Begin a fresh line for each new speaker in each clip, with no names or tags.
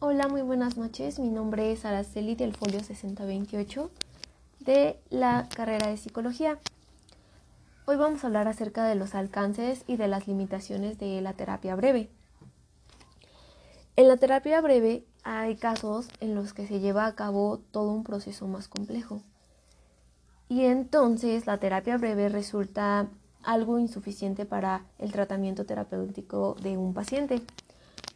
Hola, muy buenas noches. Mi nombre es Araceli del Folio 6028 de la carrera de Psicología. Hoy vamos a hablar acerca de los alcances y de las limitaciones de la terapia breve. En la terapia breve hay casos en los que se lleva a cabo todo un proceso más complejo. Y entonces la terapia breve resulta algo insuficiente para el tratamiento terapéutico de un paciente.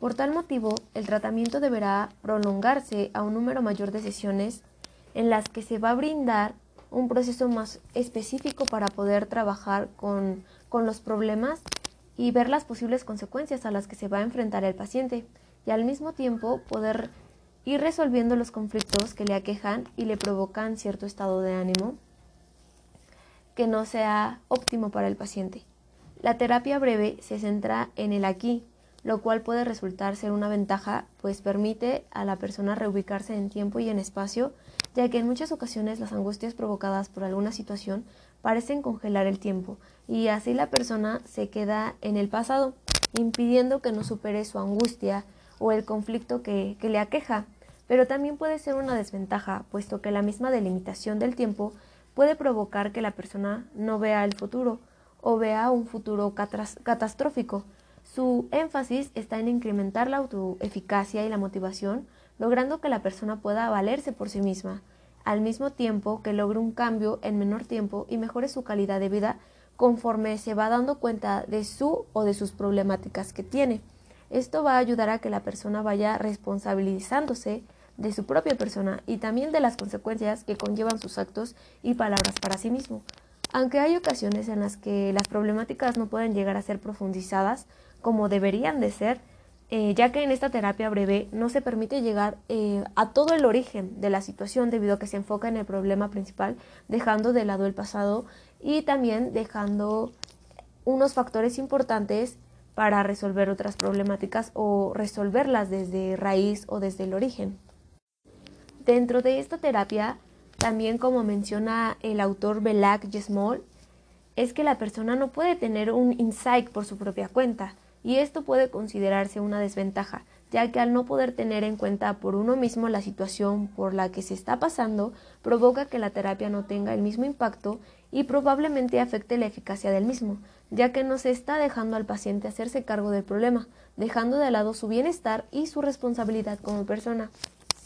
Por tal motivo, el tratamiento deberá prolongarse a un número mayor de sesiones en las que se va a brindar un proceso más específico para poder trabajar con, con los problemas y ver las posibles consecuencias a las que se va a enfrentar el paciente y al mismo tiempo poder ir resolviendo los conflictos que le aquejan y le provocan cierto estado de ánimo que no sea óptimo para el paciente. La terapia breve se centra en el aquí, lo cual puede resultar ser una ventaja, pues permite a la persona reubicarse en tiempo y en espacio, ya que en muchas ocasiones las angustias provocadas por alguna situación parecen congelar el tiempo, y así la persona se queda en el pasado, impidiendo que no supere su angustia o el conflicto que, que le aqueja. Pero también puede ser una desventaja, puesto que la misma delimitación del tiempo puede provocar que la persona no vea el futuro o vea un futuro catastrófico, su énfasis está en incrementar la autoeficacia y la motivación, logrando que la persona pueda valerse por sí misma, al mismo tiempo que logre un cambio en menor tiempo y mejore su calidad de vida conforme se va dando cuenta de su o de sus problemáticas que tiene. Esto va a ayudar a que la persona vaya responsabilizándose de su propia persona y también de las consecuencias que conllevan sus actos y palabras para sí mismo. Aunque hay ocasiones en las que las problemáticas no pueden llegar a ser profundizadas, como deberían de ser, eh, ya que en esta terapia breve no se permite llegar eh, a todo el origen de la situación debido a que se enfoca en el problema principal, dejando de lado el pasado y también dejando unos factores importantes para resolver otras problemáticas o resolverlas desde raíz o desde el origen. Dentro de esta terapia, también como menciona el autor Belak Yesmol, es que la persona no puede tener un insight por su propia cuenta, y esto puede considerarse una desventaja, ya que al no poder tener en cuenta por uno mismo la situación por la que se está pasando, provoca que la terapia no tenga el mismo impacto y probablemente afecte la eficacia del mismo, ya que no se está dejando al paciente hacerse cargo del problema, dejando de lado su bienestar y su responsabilidad como persona,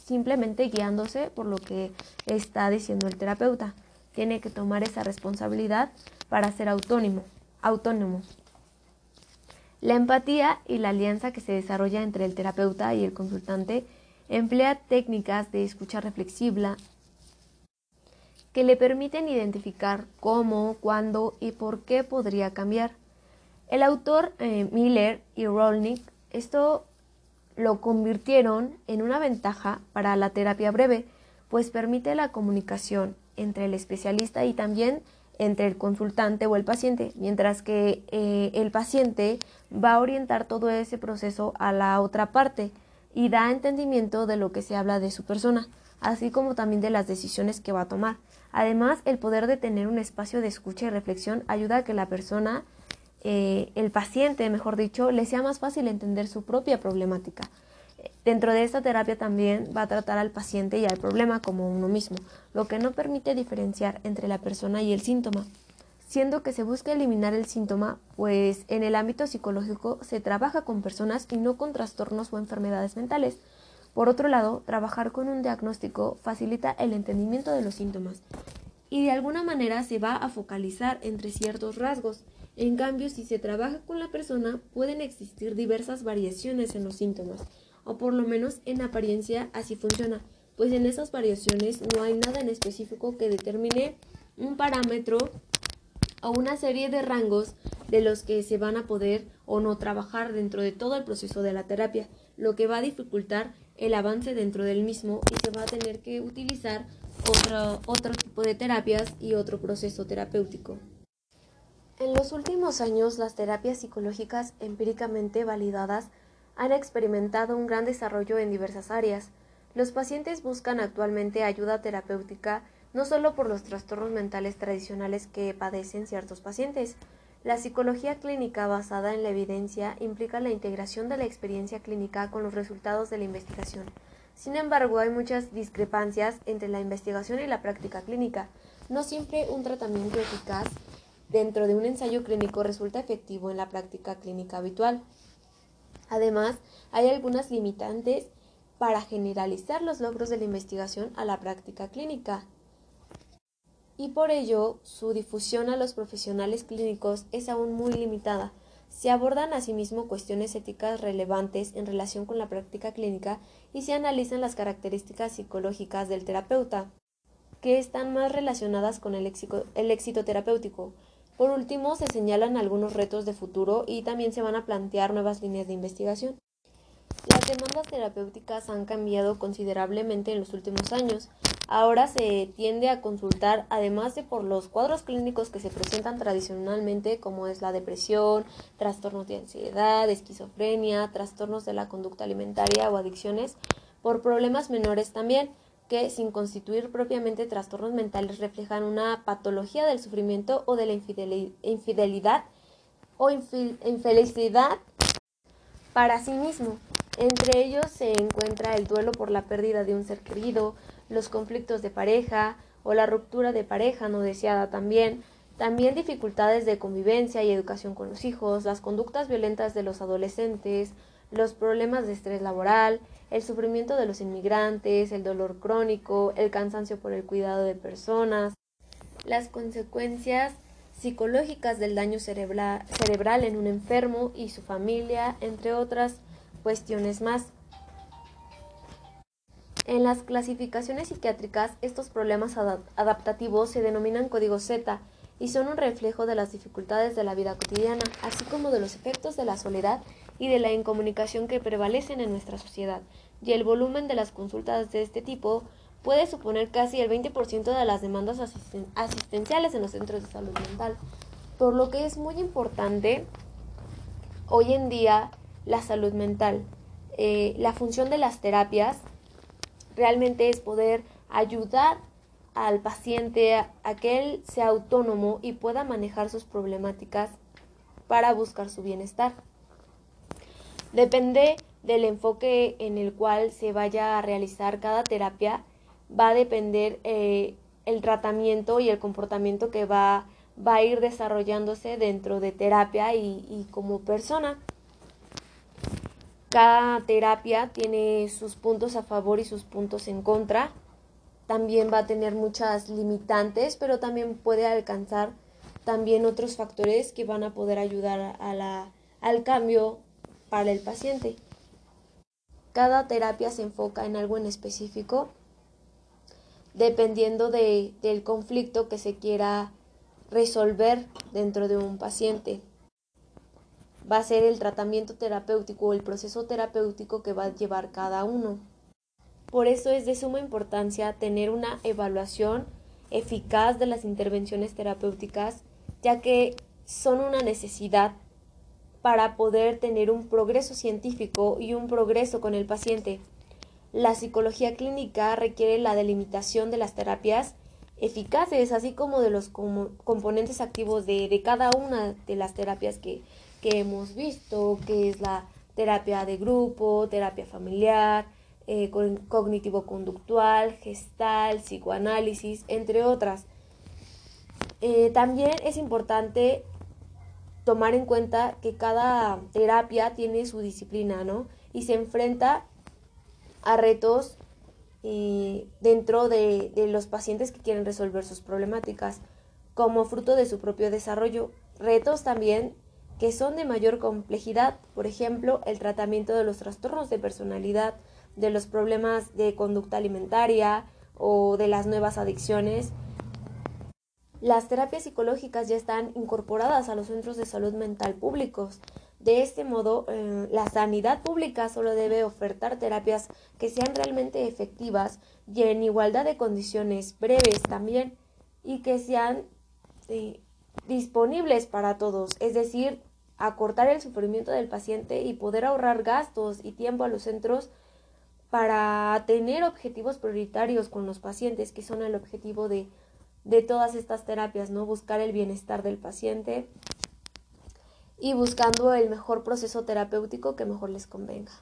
simplemente guiándose por lo que está diciendo el terapeuta. Tiene que tomar esa responsabilidad para ser autónomo. autónomo. La empatía y la alianza que se desarrolla entre el terapeuta y el consultante emplea técnicas de escucha reflexiva que le permiten identificar cómo, cuándo y por qué podría cambiar. El autor eh, Miller y Rolnick esto lo convirtieron en una ventaja para la terapia breve, pues permite la comunicación entre el especialista y también entre el consultante o el paciente, mientras que eh, el paciente va a orientar todo ese proceso a la otra parte y da entendimiento de lo que se habla de su persona, así como también de las decisiones que va a tomar. Además, el poder de tener un espacio de escucha y reflexión ayuda a que la persona, eh, el paciente, mejor dicho, le sea más fácil entender su propia problemática. Dentro de esta terapia también va a tratar al paciente y al problema como uno mismo, lo que no permite diferenciar entre la persona y el síntoma, siendo que se busca eliminar el síntoma, pues en el ámbito psicológico se trabaja con personas y no con trastornos o enfermedades mentales. Por otro lado, trabajar con un diagnóstico facilita el entendimiento de los síntomas y de alguna manera se va a focalizar entre ciertos rasgos. En cambio, si se trabaja con la persona, pueden existir diversas variaciones en los síntomas o por lo menos en apariencia así funciona, pues en esas variaciones no hay nada en específico que determine un parámetro o una serie de rangos de los que se van a poder o no trabajar dentro de todo el proceso de la terapia, lo que va a dificultar el avance dentro del mismo y se va a tener que utilizar otro, otro tipo de terapias y otro proceso terapéutico. En los últimos años, las terapias psicológicas empíricamente validadas han experimentado un gran desarrollo en diversas áreas. Los pacientes buscan actualmente ayuda terapéutica no solo por los trastornos mentales tradicionales que padecen ciertos pacientes. La psicología clínica basada en la evidencia implica la integración de la experiencia clínica con los resultados de la investigación. Sin embargo, hay muchas discrepancias entre la investigación y la práctica clínica. No siempre un tratamiento eficaz dentro de un ensayo clínico resulta efectivo en la práctica clínica habitual. Además, hay algunas limitantes para generalizar los logros de la investigación a la práctica clínica. Y por ello, su difusión a los profesionales clínicos es aún muy limitada. Se abordan asimismo cuestiones éticas relevantes en relación con la práctica clínica y se analizan las características psicológicas del terapeuta, que están más relacionadas con el éxito, el éxito terapéutico. Por último, se señalan algunos retos de futuro y también se van a plantear nuevas líneas de investigación. Las demandas terapéuticas han cambiado considerablemente en los últimos años. Ahora se tiende a consultar, además de por los cuadros clínicos que se presentan tradicionalmente, como es la depresión, trastornos de ansiedad, esquizofrenia, trastornos de la conducta alimentaria o adicciones, por problemas menores también, que sin constituir propiamente trastornos mentales reflejan una patología del sufrimiento o de la infidelidad o infelicidad para sí mismo. Entre ellos se encuentra el duelo por la pérdida de un ser querido, los conflictos de pareja o la ruptura de pareja no deseada también, también dificultades de convivencia y educación con los hijos, las conductas violentas de los adolescentes, los problemas de estrés laboral, el sufrimiento de los inmigrantes, el dolor crónico, el cansancio por el cuidado de personas, las consecuencias psicológicas del daño cerebral, en un enfermo y su familia, entre otras cuestiones más. En las clasificaciones psiquiátricas, estos problemas adaptativos se denominan código Z y son un reflejo de las dificultades de la vida cotidiana, así como de los efectos de la soledad y de la incomunicación que prevalecen en nuestra sociedad. Y el volumen de las consultas de este tipo puede suponer casi el 20% de las demandas asistenciales en los centros de salud mental, por lo que es muy importante hoy en día la salud mental. Eh, la función de las terapias realmente es poder ayudar al paciente a, que él sea autónomo y pueda manejar sus problemáticas para buscar su bienestar. Depende del enfoque en el cual se vaya a realizar cada terapia, va a depender eh, el tratamiento y el comportamiento que va, va, a ir desarrollándose dentro de terapia y como persona. Cada terapia tiene sus puntos a favor y sus puntos en contra. También va a tener muchas limitantes, pero también puede alcanzar también otros factores que van a poder ayudar a la, al cambio para el paciente. Cada terapia se enfoca en algo en específico, dependiendo de, del conflicto que se quiera resolver dentro de un paciente va a ser el tratamiento terapéutico o el proceso terapéutico que va a llevar cada uno. Por eso es de suma importancia tener una evaluación eficaz de las intervenciones terapéuticas, ya que son una necesidad para poder tener un progreso científico y un progreso con el paciente. La psicología clínica requiere la delimitación de las terapias eficaces, así como de los componentes activos de, de cada una de las terapias que, que hemos visto, que es la terapia de grupo, terapia familiar, eh, cognitivo-conductual, gestal, psicoanálisis, entre otras. Eh, también es importante tomar en cuenta que cada terapia tiene su disciplina, ¿no? Y se enfrenta a retos eh, dentro de, de los pacientes que quieren resolver sus problemáticas como fruto de su propio desarrollo. Retos también que son de mayor complejidad, por ejemplo, el tratamiento de los trastornos de personalidad, de los problemas de conducta alimentaria o de las nuevas adicciones. Las terapias psicológicas ya están incorporadas a los centros de salud mental públicos. De este modo, eh, la sanidad pública solo debe ofertar terapias que sean realmente efectivas y en igualdad de condiciones breves también y que sean eh, disponibles para todos, es decir, acortar el sufrimiento del paciente y poder ahorrar gastos y tiempo a los centros para tener objetivos prioritarios con los pacientes, que son el objetivo de, de todas estas terapias, ¿no? Buscar el bienestar del paciente y buscando el mejor proceso terapéutico que mejor les convenga.